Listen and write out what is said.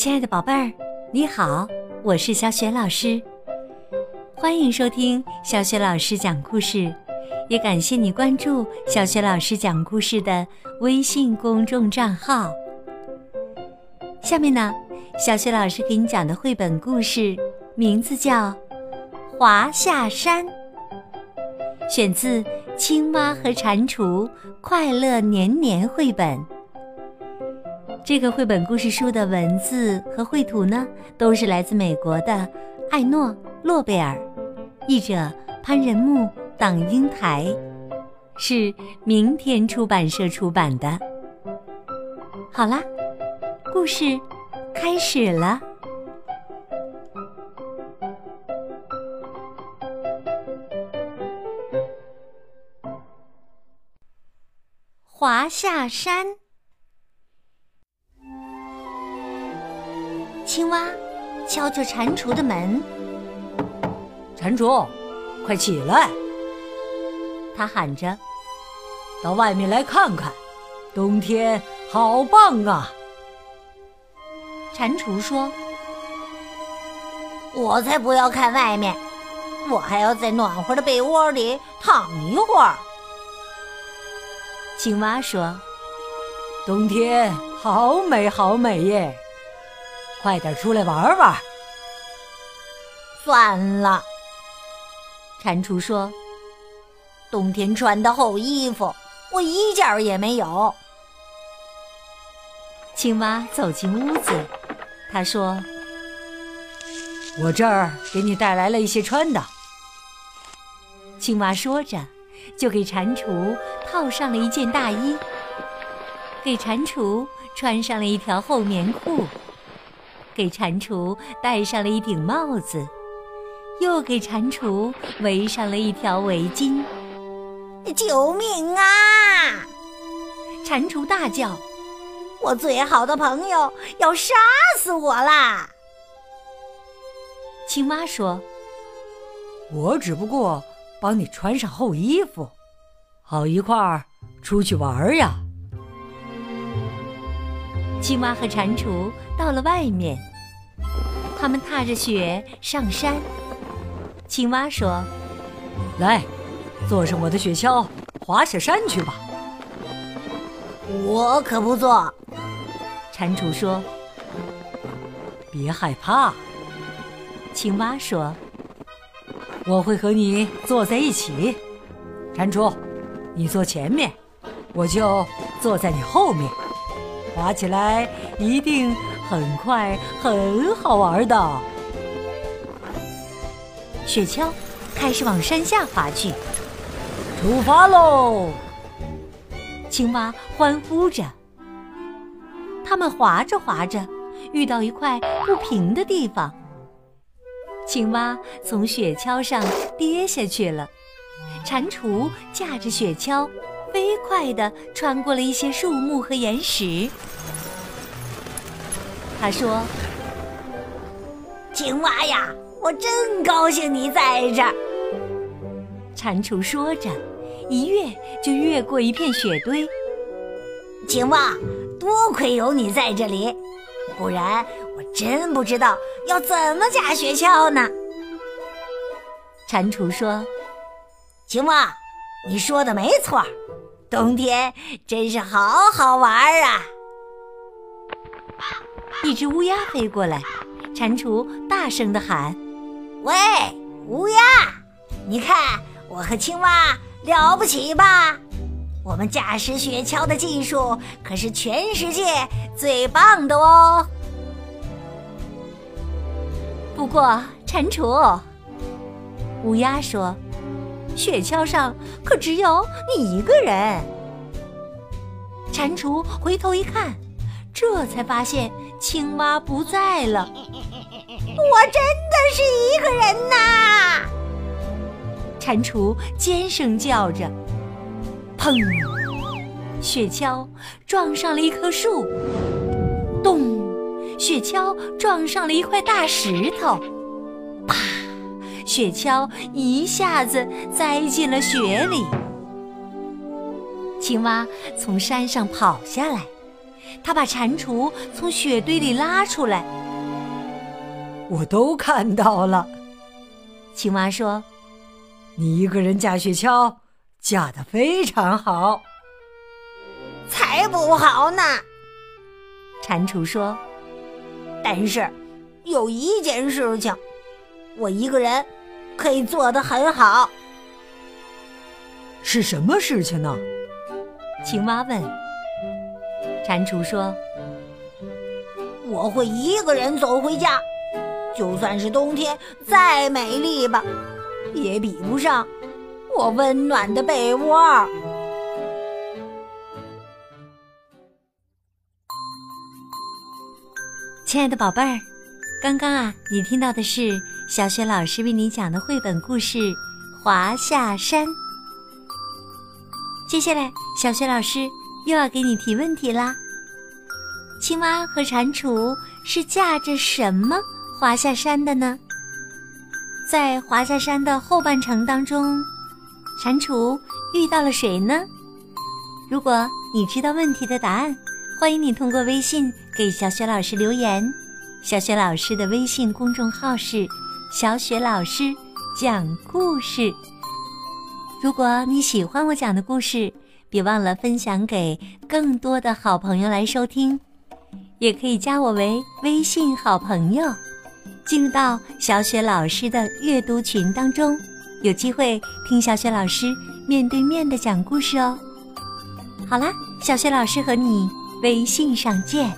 亲爱的宝贝儿，你好，我是小雪老师，欢迎收听小雪老师讲故事，也感谢你关注小雪老师讲故事的微信公众账号。下面呢，小雪老师给你讲的绘本故事名字叫《华夏山》，选自《青蛙和蟾蜍快乐年年》绘本。这个绘本故事书的文字和绘图呢，都是来自美国的艾诺·诺贝尔，译者潘仁木、党英台，是明天出版社出版的。好啦，故事开始了。华夏山。青蛙敲着蟾蜍的门，蟾蜍，快起来！他喊着：“到外面来看看，冬天好棒啊！”蟾蜍说：“我才不要看外面，我还要在暖和的被窝里躺一会儿。”青蛙说：“冬天好美，好美耶！”快点出来玩玩！算了，蟾蜍说：“冬天穿的厚衣服，我一件也没有。”青蛙走进屋子，他说：“我这儿给你带来了一些穿的。”青蛙说着，就给蟾蜍套上了一件大衣，给蟾蜍穿上了一条厚棉裤。给蟾蜍戴上了一顶帽子，又给蟾蜍围上了一条围巾。救命啊！蟾蜍大叫：“我最好的朋友要杀死我啦！”青蛙说：“我只不过帮你穿上厚衣服，好一块儿出去玩呀。”青蛙和蟾蜍到了外面。他们踏着雪上山。青蛙说：“来，坐上我的雪橇，滑下山去吧。”我可不坐。蟾蜍说：“别害怕。”青蛙说：“我会和你坐在一起。”蟾蜍，你坐前面，我就坐在你后面，滑起来一定。很快，很好玩的。雪橇开始往山下滑去，出发喽！青蛙欢呼着。他们滑着滑着，遇到一块不平的地方，青蛙从雪橇上跌下去了。蟾蜍驾着雪橇，飞快地穿过了一些树木和岩石。他说：“青蛙呀，我真高兴你在这儿。”蟾蜍说着，一跃就越过一片雪堆。青蛙，多亏有你在这里，不然我真不知道要怎么下雪橇呢。蟾蜍说：“青蛙，你说的没错，冬天真是好好玩啊。”一只乌鸦飞过来，蟾蜍大声地喊：“喂，乌鸦，你看我和青蛙了不起吧？我们驾驶雪橇的技术可是全世界最棒的哦。”不过，蟾蜍，乌鸦说：“雪橇上可只有你一个人。”蟾蜍回头一看。这才发现青蛙不在了，我真的是一个人呐！蟾蜍尖声叫着，砰！雪橇撞上了一棵树，咚！雪橇撞上了一块大石头，啪！雪橇一下子栽进了雪里。青蛙从山上跑下来。他把蟾蜍从雪堆里拉出来。我都看到了，青蛙说：“你一个人架雪橇，架得非常好。”才不好呢！蟾蜍说：“但是有一件事情，我一个人可以做得很好。是什么事情呢？”青蛙问。蟾蜍说：“我会一个人走回家。”就算是冬天再美丽吧，也比不上我温暖的被窝。亲爱的宝贝儿，刚刚啊，你听到的是小雪老师为你讲的绘本故事《华夏山》。接下来，小雪老师又要给你提问题啦。青蛙和蟾蜍是驾着什么？滑下山的呢，在华夏山的后半程当中，蟾蜍遇到了谁呢？如果你知道问题的答案，欢迎你通过微信给小雪老师留言。小雪老师的微信公众号是“小雪老师讲故事”。如果你喜欢我讲的故事，别忘了分享给更多的好朋友来收听，也可以加我为微信好朋友。进入到小雪老师的阅读群当中，有机会听小雪老师面对面的讲故事哦。好啦，小雪老师和你微信上见。